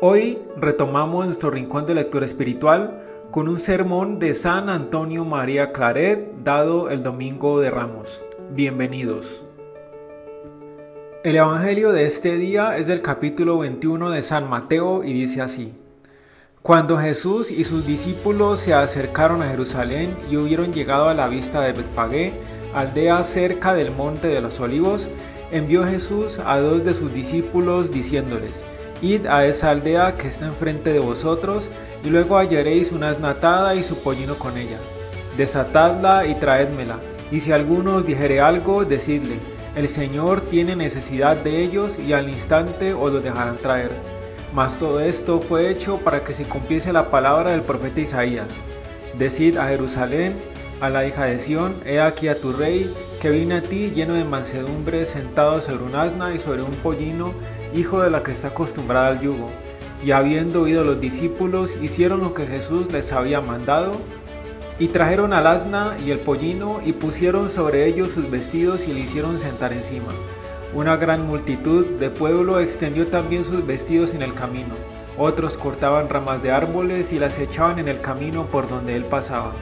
Hoy retomamos nuestro rincón de lectura espiritual con un sermón de San Antonio María Claret dado el domingo de Ramos. Bienvenidos. El Evangelio de este día es del capítulo 21 de San Mateo y dice así. Cuando Jesús y sus discípulos se acercaron a Jerusalén y hubieron llegado a la vista de Betfagé, aldea cerca del monte de los olivos, envió Jesús a dos de sus discípulos diciéndoles, Id a esa aldea que está enfrente de vosotros, y luego hallaréis una asnatada y su pollino con ella. Desatadla y traédmela, y si alguno os dijere algo, decidle, el Señor tiene necesidad de ellos, y al instante os los dejarán traer. Mas todo esto fue hecho para que se cumpliese la palabra del profeta Isaías. Decid a Jerusalén, a la hija de Sión, he aquí a tu rey, que viene a ti lleno de mansedumbre, sentado sobre un asna y sobre un pollino, hijo de la que está acostumbrada al yugo. Y habiendo oído los discípulos, hicieron lo que Jesús les había mandado, y trajeron al asna y el pollino, y pusieron sobre ellos sus vestidos y le hicieron sentar encima. Una gran multitud de pueblo extendió también sus vestidos en el camino. Otros cortaban ramas de árboles y las echaban en el camino por donde él pasaba.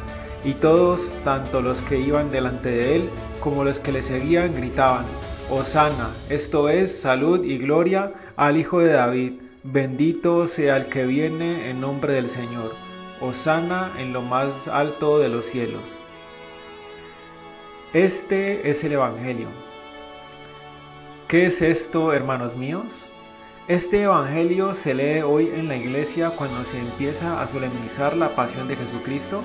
Y todos, tanto los que iban delante de él como los que le seguían, gritaban, Osana, esto es salud y gloria al Hijo de David, bendito sea el que viene en nombre del Señor, Osana en lo más alto de los cielos. Este es el Evangelio. ¿Qué es esto, hermanos míos? Este Evangelio se lee hoy en la iglesia cuando se empieza a solemnizar la pasión de Jesucristo.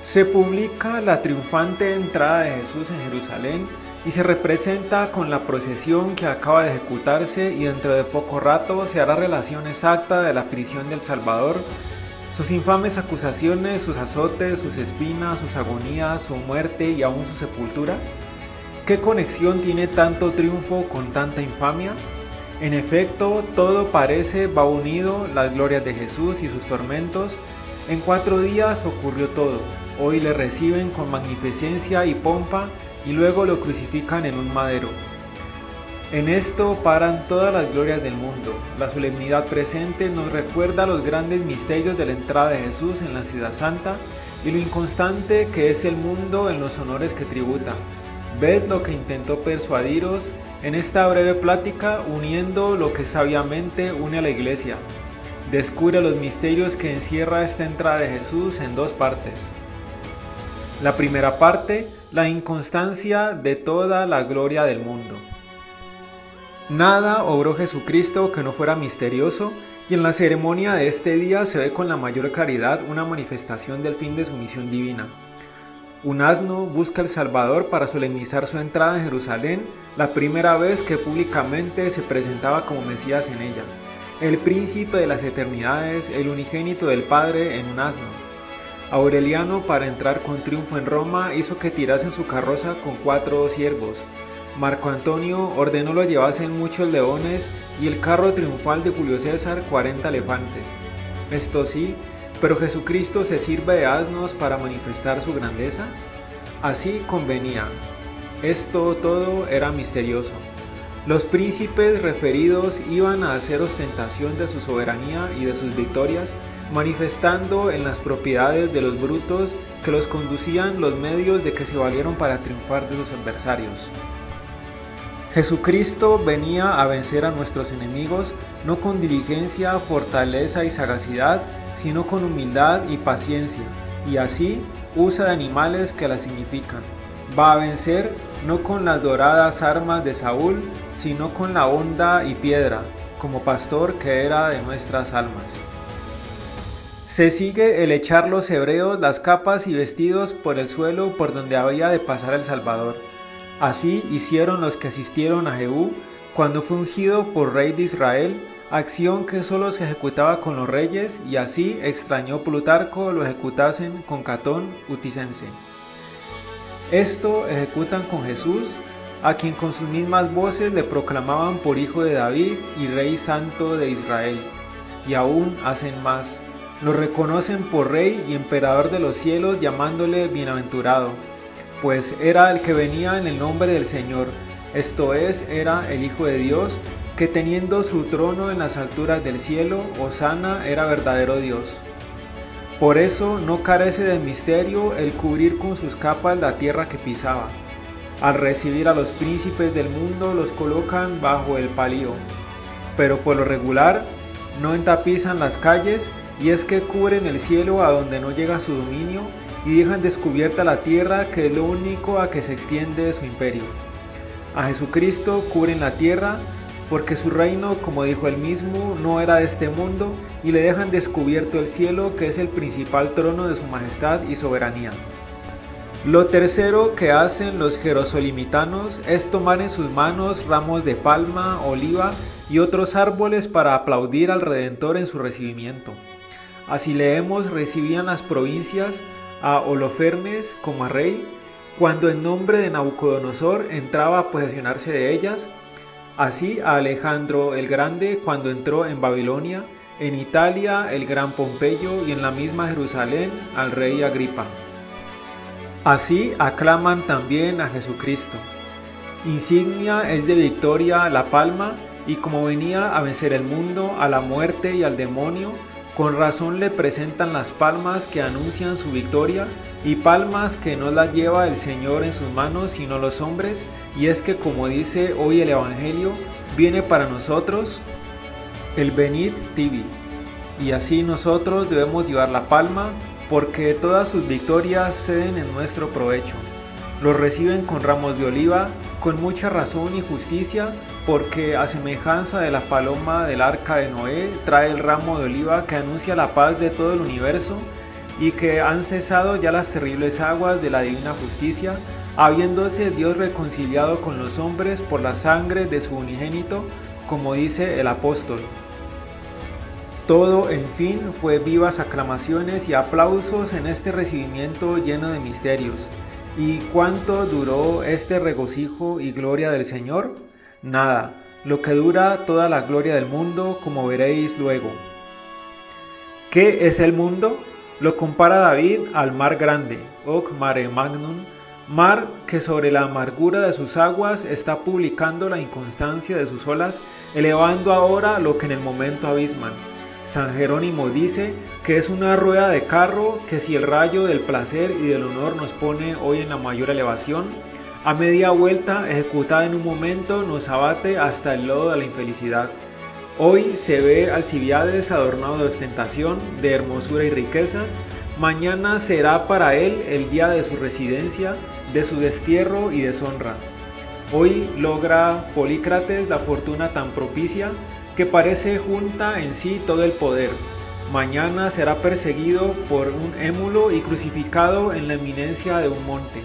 Se publica la triunfante entrada de Jesús en Jerusalén y se representa con la procesión que acaba de ejecutarse y dentro de poco rato se hará relación exacta de la prisión del Salvador, sus infames acusaciones, sus azotes, sus espinas, sus agonías, su muerte y aún su sepultura. ¿Qué conexión tiene tanto triunfo con tanta infamia? En efecto, todo parece va unido, las glorias de Jesús y sus tormentos. En cuatro días ocurrió todo. Hoy le reciben con magnificencia y pompa y luego lo crucifican en un madero. En esto paran todas las glorias del mundo. La solemnidad presente nos recuerda los grandes misterios de la entrada de Jesús en la ciudad santa y lo inconstante que es el mundo en los honores que tributa. Ved lo que intentó persuadiros en esta breve plática uniendo lo que sabiamente une a la iglesia. Descubre los misterios que encierra esta entrada de Jesús en dos partes. La primera parte, la inconstancia de toda la gloria del mundo. Nada obró Jesucristo que no fuera misterioso y en la ceremonia de este día se ve con la mayor claridad una manifestación del fin de su misión divina. Un asno busca al Salvador para solemnizar su entrada en Jerusalén, la primera vez que públicamente se presentaba como Mesías en ella. El príncipe de las eternidades, el unigénito del Padre en un asno. Aureliano, para entrar con triunfo en Roma, hizo que tirasen su carroza con cuatro siervos. Marco Antonio ordenó lo llevasen muchos leones y el carro triunfal de Julio César cuarenta elefantes. Esto sí, pero Jesucristo se sirve de asnos para manifestar su grandeza. Así convenía. Esto todo era misterioso. Los príncipes referidos iban a hacer ostentación de su soberanía y de sus victorias, manifestando en las propiedades de los brutos que los conducían los medios de que se valieron para triunfar de sus adversarios. Jesucristo venía a vencer a nuestros enemigos no con diligencia, fortaleza y sagacidad, sino con humildad y paciencia, y así usa de animales que la significan. Va a vencer no con las doradas armas de Saúl, sino con la honda y piedra, como pastor que era de nuestras almas. Se sigue el echar los hebreos las capas y vestidos por el suelo por donde había de pasar el Salvador. Así hicieron los que asistieron a Jehú cuando fue ungido por rey de Israel, acción que solo se ejecutaba con los reyes y así extrañó Plutarco lo ejecutasen con Catón Uticense. Esto ejecutan con Jesús, a quien con sus mismas voces le proclamaban por hijo de David y rey santo de Israel. Y aún hacen más, lo reconocen por rey y emperador de los cielos llamándole bienaventurado, pues era el que venía en el nombre del Señor, esto es, era el Hijo de Dios, que teniendo su trono en las alturas del cielo, Osana era verdadero Dios. Por eso no carece de misterio el cubrir con sus capas la tierra que pisaba. Al recibir a los príncipes del mundo los colocan bajo el palío, pero por lo regular no entapizan las calles y es que cubren el cielo a donde no llega su dominio y dejan descubierta la tierra que es lo único a que se extiende su imperio. A Jesucristo cubren la tierra porque su reino, como dijo él mismo, no era de este mundo y le dejan descubierto el cielo que es el principal trono de su majestad y soberanía. Lo tercero que hacen los jerosolimitanos es tomar en sus manos ramos de palma, oliva y otros árboles para aplaudir al Redentor en su recibimiento. Así leemos recibían las provincias a Holofernes como a rey, cuando en nombre de Nabucodonosor entraba a posesionarse de ellas, así a Alejandro el Grande cuando entró en Babilonia, en Italia el gran Pompeyo y en la misma Jerusalén al rey Agripa. Así aclaman también a Jesucristo. Insignia es de victoria la palma, y como venía a vencer el mundo, a la muerte y al demonio, con razón le presentan las palmas que anuncian su victoria y palmas que no las lleva el Señor en sus manos sino los hombres, y es que como dice hoy el Evangelio, viene para nosotros el Benit Tibi, y así nosotros debemos llevar la palma porque todas sus victorias ceden en nuestro provecho. Los reciben con ramos de oliva, con mucha razón y justicia, porque a semejanza de la paloma del arca de Noé, trae el ramo de oliva que anuncia la paz de todo el universo y que han cesado ya las terribles aguas de la divina justicia, habiéndose Dios reconciliado con los hombres por la sangre de su unigénito, como dice el apóstol. Todo, en fin, fue vivas aclamaciones y aplausos en este recibimiento lleno de misterios. ¿Y cuánto duró este regocijo y gloria del Señor? Nada, lo que dura toda la gloria del mundo, como veréis luego. ¿Qué es el mundo? Lo compara David al mar grande, Oc Mare Magnum, mar que sobre la amargura de sus aguas está publicando la inconstancia de sus olas, elevando ahora lo que en el momento abisman. San Jerónimo dice que es una rueda de carro que si el rayo del placer y del honor nos pone hoy en la mayor elevación, a media vuelta ejecutada en un momento nos abate hasta el lodo de la infelicidad. Hoy se ve Alcibiades adornado de ostentación, de hermosura y riquezas, mañana será para él el día de su residencia, de su destierro y deshonra. Hoy logra Polícrates la fortuna tan propicia que parece junta en sí todo el poder. Mañana será perseguido por un émulo y crucificado en la eminencia de un monte.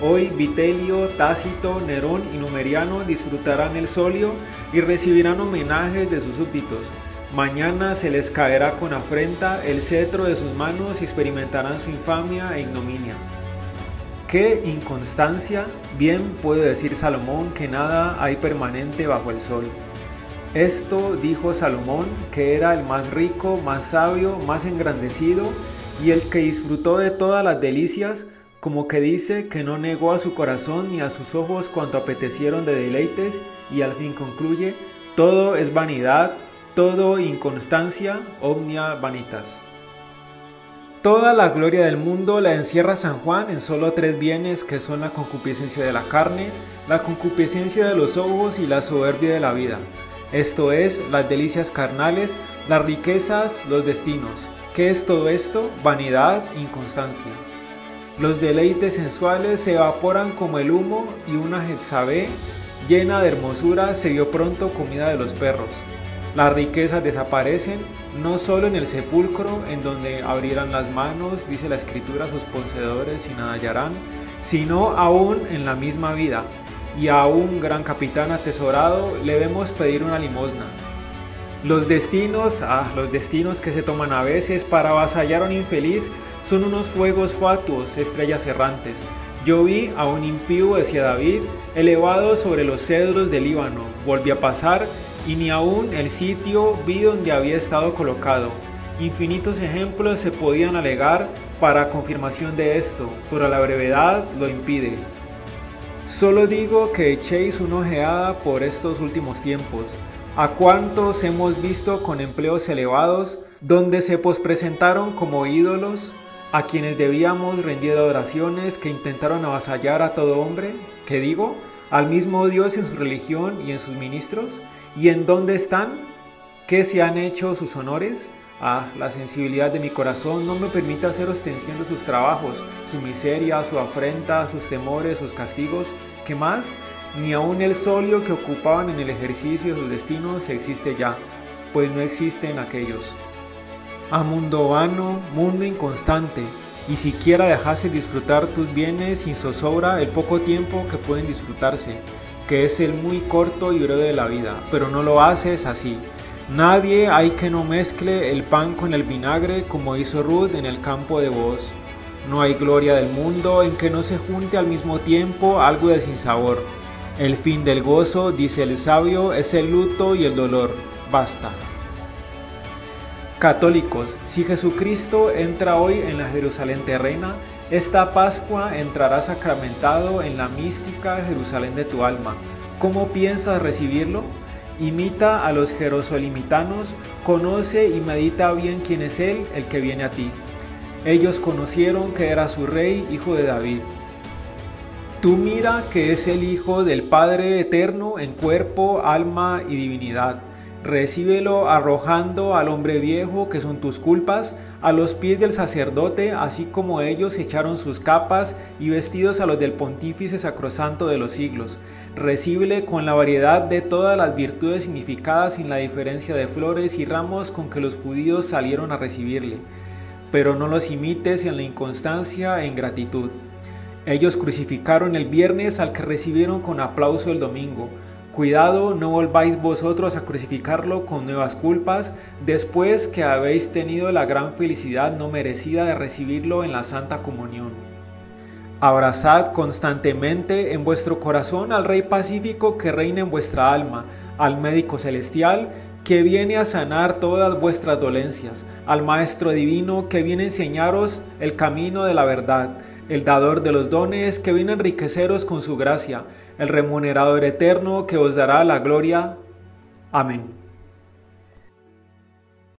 Hoy Vitelio, Tácito, Nerón y Numeriano disfrutarán el solio y recibirán homenajes de sus súbditos. Mañana se les caerá con afrenta el cetro de sus manos y experimentarán su infamia e ignominia. ¡Qué inconstancia! Bien puede decir Salomón que nada hay permanente bajo el sol. Esto dijo Salomón, que era el más rico, más sabio, más engrandecido, y el que disfrutó de todas las delicias, como que dice que no negó a su corazón ni a sus ojos cuanto apetecieron de deleites, y al fin concluye, todo es vanidad, todo inconstancia, omnia vanitas. Toda la gloria del mundo la encierra San Juan en solo tres bienes que son la concupiscencia de la carne, la concupiscencia de los ojos y la soberbia de la vida esto es, las delicias carnales, las riquezas, los destinos. ¿Qué es todo esto? Vanidad, inconstancia. Los deleites sensuales se evaporan como el humo y una Jezabé llena de hermosura se vio pronto comida de los perros. Las riquezas desaparecen no solo en el sepulcro, en donde abrirán las manos, dice la escritura, sus poseedores y nada hallarán, sino aún en la misma vida, y a un gran capitán atesorado le vemos pedir una limosna. Los destinos, ah, los destinos que se toman a veces para avasallar a un infeliz son unos fuegos fatuos, estrellas errantes. Yo vi a un impío, decía David, elevado sobre los cedros del Líbano. Volví a pasar y ni aún el sitio vi donde había estado colocado. Infinitos ejemplos se podían alegar para confirmación de esto, pero la brevedad lo impide. Solo digo que echéis una ojeada por estos últimos tiempos. ¿A cuántos hemos visto con empleos elevados, donde se pospresentaron como ídolos, a quienes debíamos rendir oraciones que intentaron avasallar a todo hombre? ¿Qué digo? ¿Al mismo Dios en su religión y en sus ministros? ¿Y en dónde están? ¿Qué se han hecho sus honores? Ah, la sensibilidad de mi corazón no me permite hacer ostensión de sus trabajos, su miseria, su afrenta, sus temores, sus castigos. ¿Qué más? Ni aun el solio que ocupaban en el ejercicio de sus destinos existe ya, pues no existen aquellos. A mundo vano, mundo inconstante, y siquiera dejase disfrutar tus bienes sin zozobra el poco tiempo que pueden disfrutarse, que es el muy corto y breve de la vida, pero no lo haces así Nadie hay que no mezcle el pan con el vinagre como hizo Ruth en el campo de voz. No hay gloria del mundo en que no se junte al mismo tiempo algo de sinsabor. El fin del gozo, dice el sabio, es el luto y el dolor. Basta. Católicos, si Jesucristo entra hoy en la Jerusalén terrena, esta Pascua entrará sacramentado en la mística Jerusalén de tu alma. ¿Cómo piensas recibirlo? Imita a los jerosolimitanos, conoce y medita bien quién es Él, el que viene a ti. Ellos conocieron que era su rey, hijo de David. Tú mira que es el Hijo del Padre Eterno en cuerpo, alma y divinidad. Recíbelo arrojando al hombre viejo que son tus culpas a los pies del sacerdote, así como ellos echaron sus capas y vestidos a los del pontífice sacrosanto de los siglos. Recíbele con la variedad de todas las virtudes significadas sin la diferencia de flores y ramos con que los judíos salieron a recibirle. Pero no los imites en la inconstancia e ingratitud. Ellos crucificaron el viernes al que recibieron con aplauso el domingo Cuidado, no volváis vosotros a crucificarlo con nuevas culpas, después que habéis tenido la gran felicidad no merecida de recibirlo en la Santa Comunión. Abrazad constantemente en vuestro corazón al Rey Pacífico que reina en vuestra alma, al médico celestial que viene a sanar todas vuestras dolencias, al Maestro Divino que viene a enseñaros el camino de la verdad, el dador de los dones que viene a enriqueceros con su gracia, el remunerador eterno que os dará la gloria. Amén.